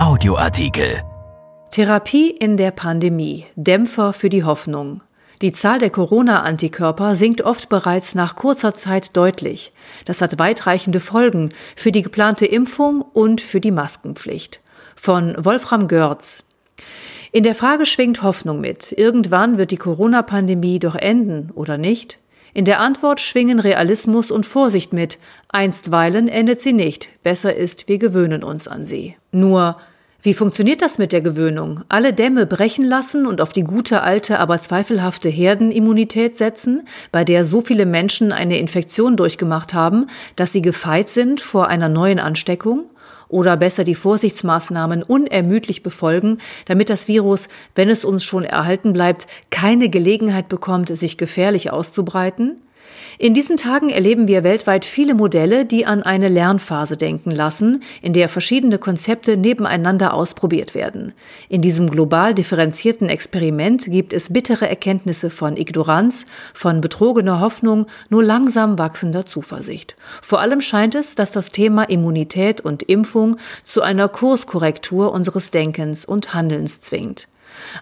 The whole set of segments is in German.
Audioartikel. Therapie in der Pandemie. Dämpfer für die Hoffnung. Die Zahl der Corona-Antikörper sinkt oft bereits nach kurzer Zeit deutlich. Das hat weitreichende Folgen für die geplante Impfung und für die Maskenpflicht. Von Wolfram Görz. In der Frage schwingt Hoffnung mit. Irgendwann wird die Corona-Pandemie doch enden, oder nicht? In der Antwort schwingen Realismus und Vorsicht mit. Einstweilen endet sie nicht. Besser ist, wir gewöhnen uns an sie. Nur, wie funktioniert das mit der Gewöhnung? Alle Dämme brechen lassen und auf die gute alte, aber zweifelhafte Herdenimmunität setzen, bei der so viele Menschen eine Infektion durchgemacht haben, dass sie gefeit sind vor einer neuen Ansteckung? Oder besser die Vorsichtsmaßnahmen unermüdlich befolgen, damit das Virus, wenn es uns schon erhalten bleibt, keine Gelegenheit bekommt, sich gefährlich auszubreiten? In diesen Tagen erleben wir weltweit viele Modelle, die an eine Lernphase denken lassen, in der verschiedene Konzepte nebeneinander ausprobiert werden. In diesem global differenzierten Experiment gibt es bittere Erkenntnisse von Ignoranz, von betrogener Hoffnung, nur langsam wachsender Zuversicht. Vor allem scheint es, dass das Thema Immunität und Impfung zu einer Kurskorrektur unseres Denkens und Handelns zwingt.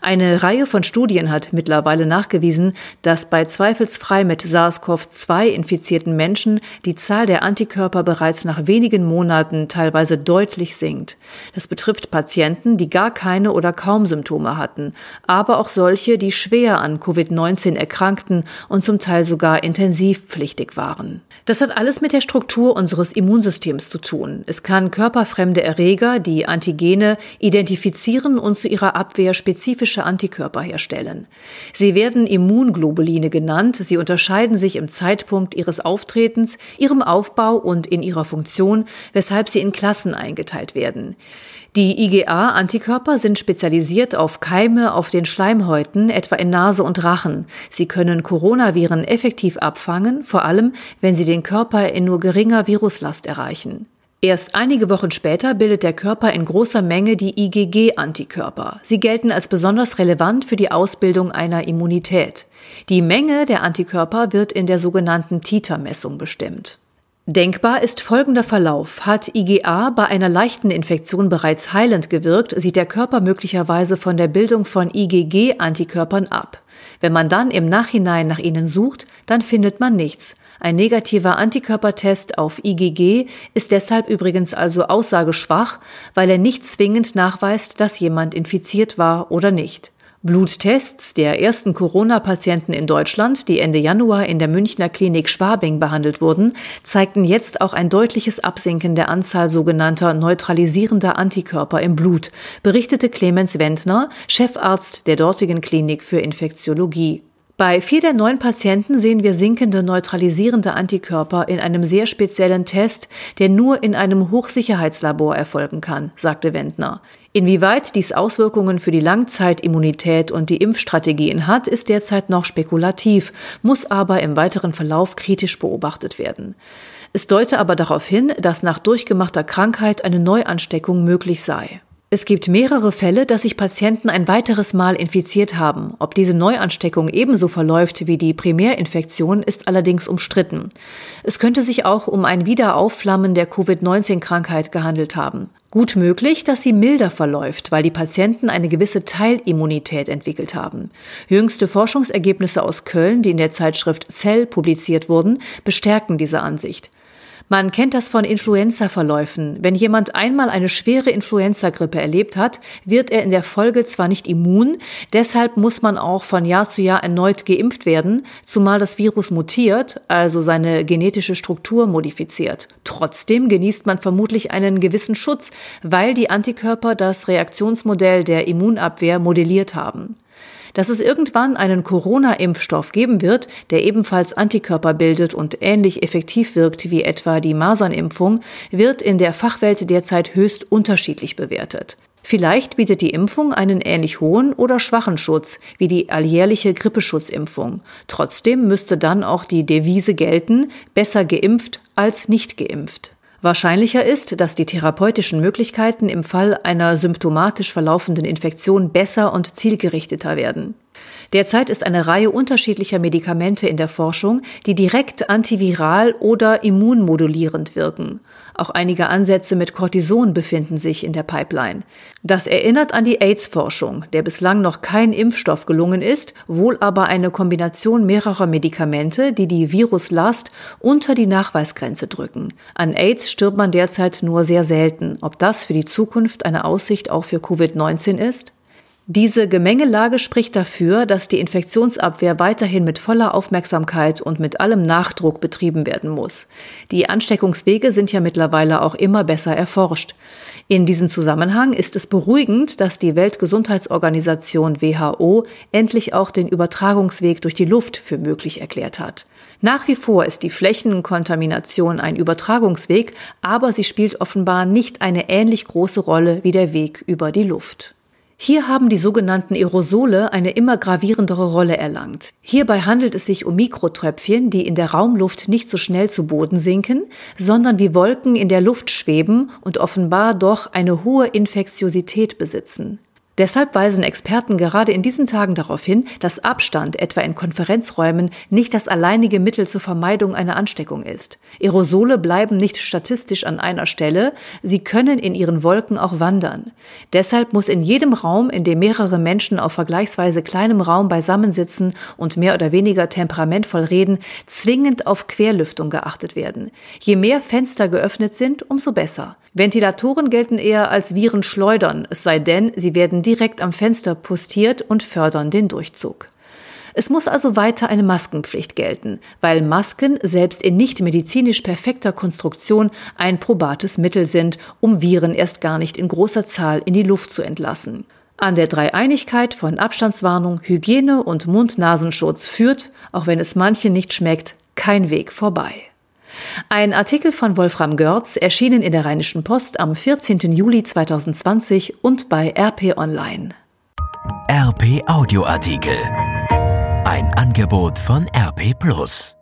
Eine Reihe von Studien hat mittlerweile nachgewiesen, dass bei zweifelsfrei mit SARS-CoV-2 infizierten Menschen die Zahl der Antikörper bereits nach wenigen Monaten teilweise deutlich sinkt. Das betrifft Patienten, die gar keine oder kaum Symptome hatten, aber auch solche, die schwer an Covid-19 erkrankten und zum Teil sogar intensivpflichtig waren. Das hat alles mit der Struktur unseres Immunsystems zu tun. Es kann körperfremde Erreger, die Antigene, identifizieren und zu ihrer Abwehr spezifisch spezifische Antikörper herstellen. Sie werden Immunglobuline genannt. Sie unterscheiden sich im Zeitpunkt ihres Auftretens, ihrem Aufbau und in ihrer Funktion, weshalb sie in Klassen eingeteilt werden. Die IgA-Antikörper sind spezialisiert auf Keime auf den Schleimhäuten, etwa in Nase und Rachen. Sie können Coronaviren effektiv abfangen, vor allem wenn sie den Körper in nur geringer Viruslast erreichen. Erst einige Wochen später bildet der Körper in großer Menge die IgG-Antikörper. Sie gelten als besonders relevant für die Ausbildung einer Immunität. Die Menge der Antikörper wird in der sogenannten Titermessung bestimmt. Denkbar ist folgender Verlauf. Hat IgA bei einer leichten Infektion bereits heilend gewirkt, sieht der Körper möglicherweise von der Bildung von IgG-Antikörpern ab. Wenn man dann im Nachhinein nach ihnen sucht, dann findet man nichts. Ein negativer Antikörpertest auf IgG ist deshalb übrigens also aussageschwach, weil er nicht zwingend nachweist, dass jemand infiziert war oder nicht. Bluttests der ersten Corona-Patienten in Deutschland, die Ende Januar in der Münchner Klinik Schwabing behandelt wurden, zeigten jetzt auch ein deutliches Absinken der Anzahl sogenannter neutralisierender Antikörper im Blut, berichtete Clemens Wendner, Chefarzt der dortigen Klinik für Infektiologie. Bei vier der neun Patienten sehen wir sinkende neutralisierende Antikörper in einem sehr speziellen Test, der nur in einem Hochsicherheitslabor erfolgen kann, sagte Wendner. Inwieweit dies Auswirkungen für die Langzeitimmunität und die Impfstrategien hat, ist derzeit noch spekulativ, muss aber im weiteren Verlauf kritisch beobachtet werden. Es deute aber darauf hin, dass nach durchgemachter Krankheit eine Neuansteckung möglich sei. Es gibt mehrere Fälle, dass sich Patienten ein weiteres Mal infiziert haben. Ob diese Neuansteckung ebenso verläuft wie die Primärinfektion, ist allerdings umstritten. Es könnte sich auch um ein Wiederaufflammen der Covid-19-Krankheit gehandelt haben. Gut möglich, dass sie milder verläuft, weil die Patienten eine gewisse Teilimmunität entwickelt haben. Jüngste Forschungsergebnisse aus Köln, die in der Zeitschrift Cell publiziert wurden, bestärken diese Ansicht. Man kennt das von Influenza-Verläufen. Wenn jemand einmal eine schwere Influenza-Grippe erlebt hat, wird er in der Folge zwar nicht immun, deshalb muss man auch von Jahr zu Jahr erneut geimpft werden, zumal das Virus mutiert, also seine genetische Struktur modifiziert. Trotzdem genießt man vermutlich einen gewissen Schutz, weil die Antikörper das Reaktionsmodell der Immunabwehr modelliert haben. Dass es irgendwann einen Corona-Impfstoff geben wird, der ebenfalls Antikörper bildet und ähnlich effektiv wirkt wie etwa die Masernimpfung, wird in der Fachwelt derzeit höchst unterschiedlich bewertet. Vielleicht bietet die Impfung einen ähnlich hohen oder schwachen Schutz wie die alljährliche Grippeschutzimpfung. Trotzdem müsste dann auch die Devise gelten, besser geimpft als nicht geimpft. Wahrscheinlicher ist, dass die therapeutischen Möglichkeiten im Fall einer symptomatisch verlaufenden Infektion besser und zielgerichteter werden. Derzeit ist eine Reihe unterschiedlicher Medikamente in der Forschung, die direkt antiviral oder immunmodulierend wirken. Auch einige Ansätze mit Cortison befinden sich in der Pipeline. Das erinnert an die AIDS-Forschung, der bislang noch kein Impfstoff gelungen ist, wohl aber eine Kombination mehrerer Medikamente, die die Viruslast unter die Nachweisgrenze drücken. An AIDS stirbt man derzeit nur sehr selten. Ob das für die Zukunft eine Aussicht auch für Covid-19 ist? Diese Gemengelage spricht dafür, dass die Infektionsabwehr weiterhin mit voller Aufmerksamkeit und mit allem Nachdruck betrieben werden muss. Die Ansteckungswege sind ja mittlerweile auch immer besser erforscht. In diesem Zusammenhang ist es beruhigend, dass die Weltgesundheitsorganisation WHO endlich auch den Übertragungsweg durch die Luft für möglich erklärt hat. Nach wie vor ist die Flächenkontamination ein Übertragungsweg, aber sie spielt offenbar nicht eine ähnlich große Rolle wie der Weg über die Luft. Hier haben die sogenannten Aerosole eine immer gravierendere Rolle erlangt. Hierbei handelt es sich um Mikrotröpfchen, die in der Raumluft nicht so schnell zu Boden sinken, sondern wie Wolken in der Luft schweben und offenbar doch eine hohe Infektiosität besitzen. Deshalb weisen Experten gerade in diesen Tagen darauf hin, dass Abstand, etwa in Konferenzräumen, nicht das alleinige Mittel zur Vermeidung einer Ansteckung ist. Aerosole bleiben nicht statistisch an einer Stelle, sie können in ihren Wolken auch wandern. Deshalb muss in jedem Raum, in dem mehrere Menschen auf vergleichsweise kleinem Raum beisammensitzen und mehr oder weniger temperamentvoll reden, zwingend auf Querlüftung geachtet werden. Je mehr Fenster geöffnet sind, umso besser. Ventilatoren gelten eher als Virenschleudern, es sei denn, sie werden direkt am Fenster postiert und fördern den Durchzug. Es muss also weiter eine Maskenpflicht gelten, weil Masken selbst in nicht medizinisch perfekter Konstruktion ein probates Mittel sind, um Viren erst gar nicht in großer Zahl in die Luft zu entlassen. An der Dreieinigkeit von Abstandswarnung, Hygiene und Mund-Nasenschutz führt, auch wenn es manchen nicht schmeckt, kein Weg vorbei. Ein Artikel von Wolfram Görz erschienen in der Rheinischen Post am 14. Juli 2020 und bei RP Online. RP Audioartikel. Ein Angebot von RP Plus.